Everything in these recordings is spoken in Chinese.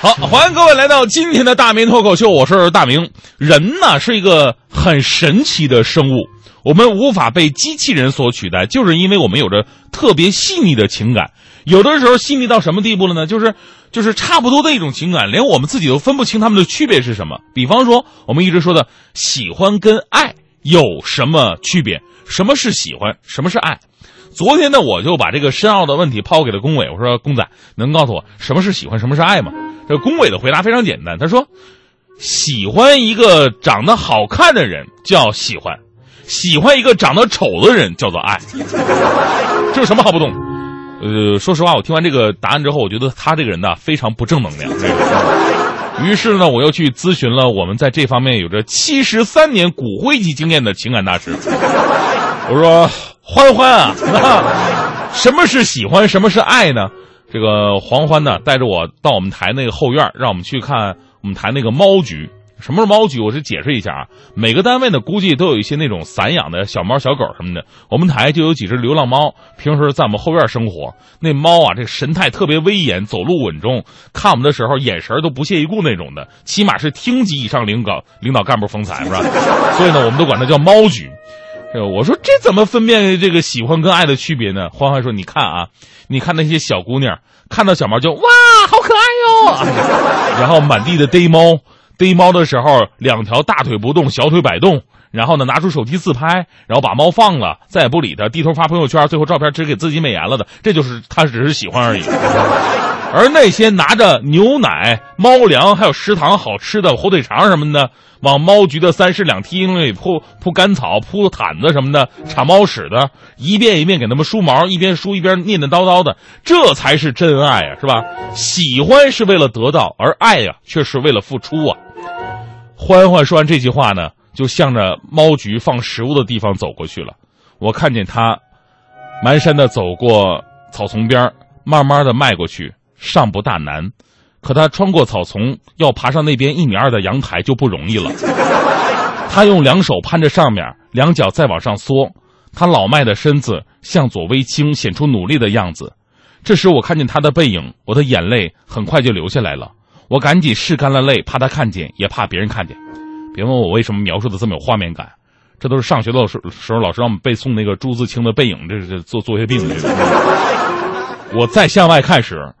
好，欢迎各位来到今天的大明脱口秀，我是大明。人呢是一个很神奇的生物，我们无法被机器人所取代，就是因为我们有着特别细腻的情感。有的时候细腻到什么地步了呢？就是就是差不多的一种情感，连我们自己都分不清它们的区别是什么。比方说，我们一直说的喜欢跟爱有什么区别？什么是喜欢？什么是爱？昨天呢，我就把这个深奥的问题抛给了龚伟，我说：“龚仔，能告诉我什么是喜欢，什么是爱吗？”这龚伟的回答非常简单，他说：“喜欢一个长得好看的人叫喜欢，喜欢一个长得丑的人叫做爱。”这有什么好不懂？呃，说实话，我听完这个答案之后，我觉得他这个人呢非常不正能量。于是呢，我又去咨询了我们在这方面有着七十三年骨灰级经验的情感大师。我说：“欢欢啊，什么是喜欢，什么是爱呢？”这个黄欢呢，带着我到我们台那个后院，让我们去看我们台那个猫局。什么是猫局？我是解释一下啊。每个单位呢，估计都有一些那种散养的小猫、小狗什么的。我们台就有几只流浪猫，平时在我们后院生活。那猫啊，这神态特别威严，走路稳重，看我们的时候眼神都不屑一顾那种的，起码是厅级以上领导领导干部风采是吧？所以呢，我们都管它叫猫局。我说这怎么分辨这个喜欢跟爱的区别呢？欢欢说：“你看啊，你看那些小姑娘，看到小猫就哇，好可爱哟，然后满地的逮猫。”逮猫的时候，两条大腿不动，小腿摆动，然后呢，拿出手机自拍，然后把猫放了，再也不理它，低头发朋友圈，最后照片只给自己美颜了的，这就是他只是喜欢而已。而那些拿着牛奶、猫粮，还有食堂好吃的火腿肠什么的，往猫局的三室两厅里铺铺干草、铺毯子什么的，铲猫屎的，一遍一遍给他们梳毛，一边梳一边念念叨叨的，这才是真爱啊，是吧？喜欢是为了得到，而爱呀，却是为了付出啊。欢欢说完这句话呢，就向着猫局放食物的地方走过去了。我看见他，蹒跚的走过草丛边，慢慢的迈过去，尚不大难。可他穿过草丛，要爬上那边一米二的阳台就不容易了。他用两手攀着上面，两脚再往上缩。他老迈的身子向左微倾，显出努力的样子。这时我看见他的背影，我的眼泪很快就流下来了。我赶紧拭干了泪，怕他看见，也怕别人看见。别问我为什么描述的这么有画面感，这都是上学的时时候老师让我们背诵那个朱自清的《背影》，这是做作业病。我再向外看时，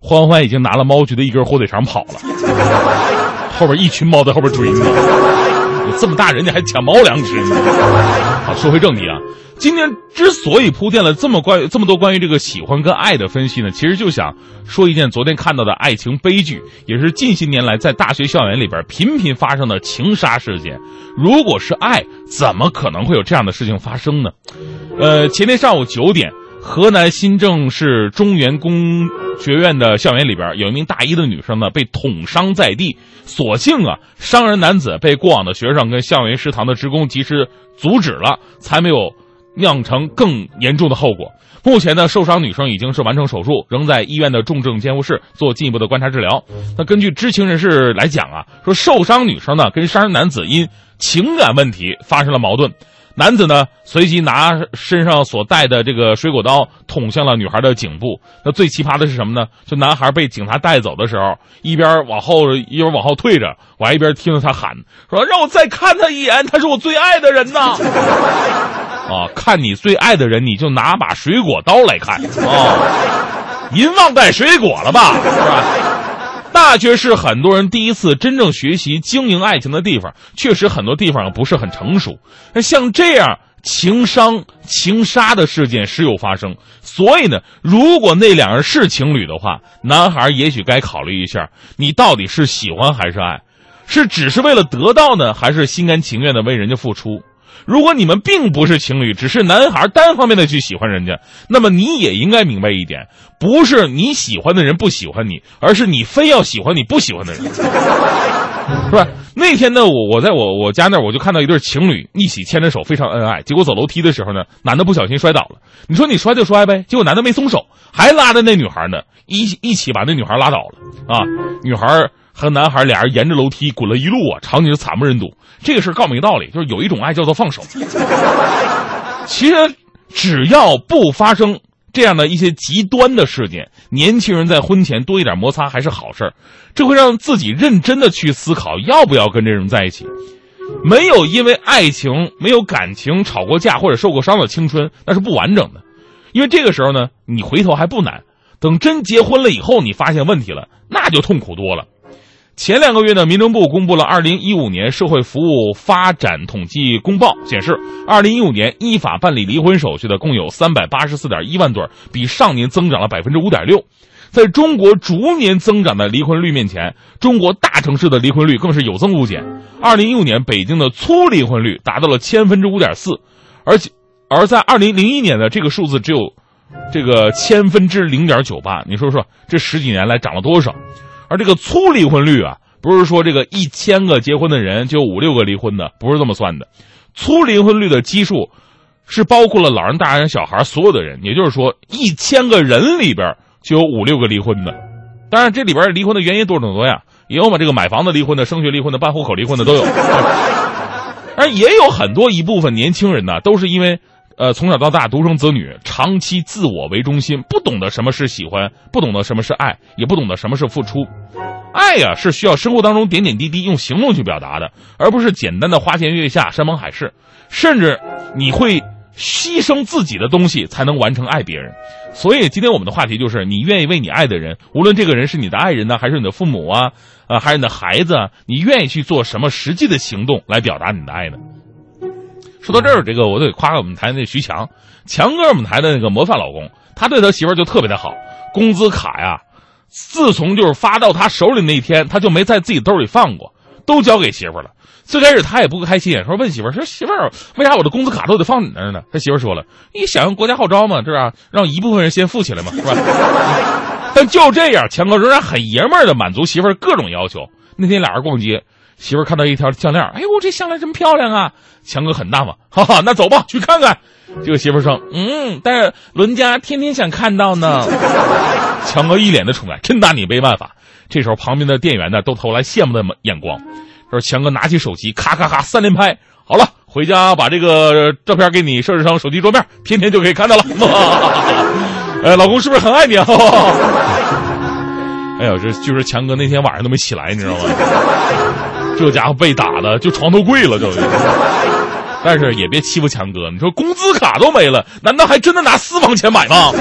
欢欢已经拿了猫局的一根火腿肠跑了，后边一群猫在后边追呢。这么大人家还抢猫粮吃？好，说回正题啊。今天之所以铺垫了这么关这么多关于这个喜欢跟爱的分析呢，其实就想说一件昨天看到的爱情悲剧，也是近些年来在大学校园里边频频发生的情杀事件。如果是爱，怎么可能会有这样的事情发生呢？呃，前天上午九点，河南新郑市中原工学院的校园里边，有一名大一的女生呢被捅伤在地，所幸啊，伤人男子被过往的学生跟校园食堂的职工及时阻止了，才没有。酿成更严重的后果。目前呢，受伤女生已经是完成手术，仍在医院的重症监护室做进一步的观察治疗。那根据知情人士来讲啊，说受伤女生呢跟伤人男子因情感问题发生了矛盾。男子呢，随即拿身上所带的这个水果刀捅向了女孩的颈部。那最奇葩的是什么呢？就男孩被警察带走的时候，一边往后一边往后退着，我还一边听着他喊说：“让我再看他一眼，他是我最爱的人呐！” 啊，看你最爱的人，你就拿把水果刀来看啊！您忘带水果了吧？是吧？大学是很多人第一次真正学习经营爱情的地方，确实很多地方不是很成熟。像这样情伤、情杀的事件时有发生，所以呢，如果那两人是情侣的话，男孩也许该考虑一下，你到底是喜欢还是爱，是只是为了得到呢，还是心甘情愿的为人家付出？如果你们并不是情侣，只是男孩单方面的去喜欢人家，那么你也应该明白一点：不是你喜欢的人不喜欢你，而是你非要喜欢你不喜欢的人，是吧？那天呢，我我在我我家那儿，我就看到一对情侣一起牵着手，非常恩爱。结果走楼梯的时候呢，男的不小心摔倒了。你说你摔就摔呗，结果男的没松手，还拉着那女孩呢，一一起把那女孩拉倒了啊！女孩。和男孩俩人沿着楼梯滚了一路啊，场景惨不忍睹。这个事儿告诉一个道理，就是有一种爱叫做放手。其实只要不发生这样的一些极端的事件，年轻人在婚前多一点摩擦还是好事儿，这会让自己认真的去思考要不要跟这人在一起。没有因为爱情、没有感情吵过架或者受过伤的青春，那是不完整的。因为这个时候呢，你回头还不难，等真结婚了以后，你发现问题了，那就痛苦多了。前两个月呢，民政部公布了二零一五年社会服务发展统计公报，显示，二零一五年依法办理离婚手续的共有三百八十四点一万对，比上年增长了百分之五点六。在中国逐年增长的离婚率面前，中国大城市的离婚率更是有增无减。二零一五年，北京的粗离婚率达到了千分之五点四，而且，而在二零零一年的这个数字只有这个千分之零点九八。你说说，这十几年来涨了多少？而这个粗离婚率啊，不是说这个一千个结婚的人就五六个离婚的，不是这么算的。粗离婚率的基数是包括了老人、大人、小孩所有的人，也就是说，一千个人里边就有五六个离婚的。当然，这里边离婚的原因多种多样，也有嘛这个买房子离婚的、升学离婚的、办户口离婚的都有。而也有很多一部分年轻人呢，都是因为。呃，从小到大独生子女，长期自我为中心，不懂得什么是喜欢，不懂得什么是爱，也不懂得什么是付出。爱呀，是需要生活当中点点滴滴用行动去表达的，而不是简单的花前月下、山盟海誓。甚至你会牺牲自己的东西才能完成爱别人。所以今天我们的话题就是：你愿意为你爱的人，无论这个人是你的爱人呢，还是你的父母啊，啊，还是你的孩子，你愿意去做什么实际的行动来表达你的爱呢？说到这儿，这个我得夸夸我们台那徐强，强哥我们台的那个模范老公，他对他媳妇儿就特别的好。工资卡呀，自从就是发到他手里那一天，他就没在自己兜里放过，都交给媳妇儿了。最开始他也不开心，说问媳妇儿说媳妇儿，为啥我的工资卡都得放你那儿呢？他媳妇儿说了，你响应国家号召嘛，是吧？让一部分人先富起来嘛，是吧？但就这样，强哥仍然很爷们儿的满足媳妇儿各种要求。那天俩人逛街。媳妇儿看到一条项链，哎呦，这项链真漂亮啊！强哥很大方，哈哈，那走吧，去看看。这个媳妇儿说：“嗯，但是伦家天天想看到呢。”强哥一脸的宠爱，真拿你没办法。这时候旁边的店员呢，都投来羡慕的眼光。说强哥拿起手机，咔咔咔三连拍，好了，回家把这个照片给你设置成手机桌面，天天就可以看到了。哎，老公是不是很爱你啊？哎呦，这就是强哥那天晚上都没起来，你知道吗？这家伙被打的就床头柜了，就。但是也别欺负强哥，你说工资卡都没了，难道还真的拿私房钱买吗？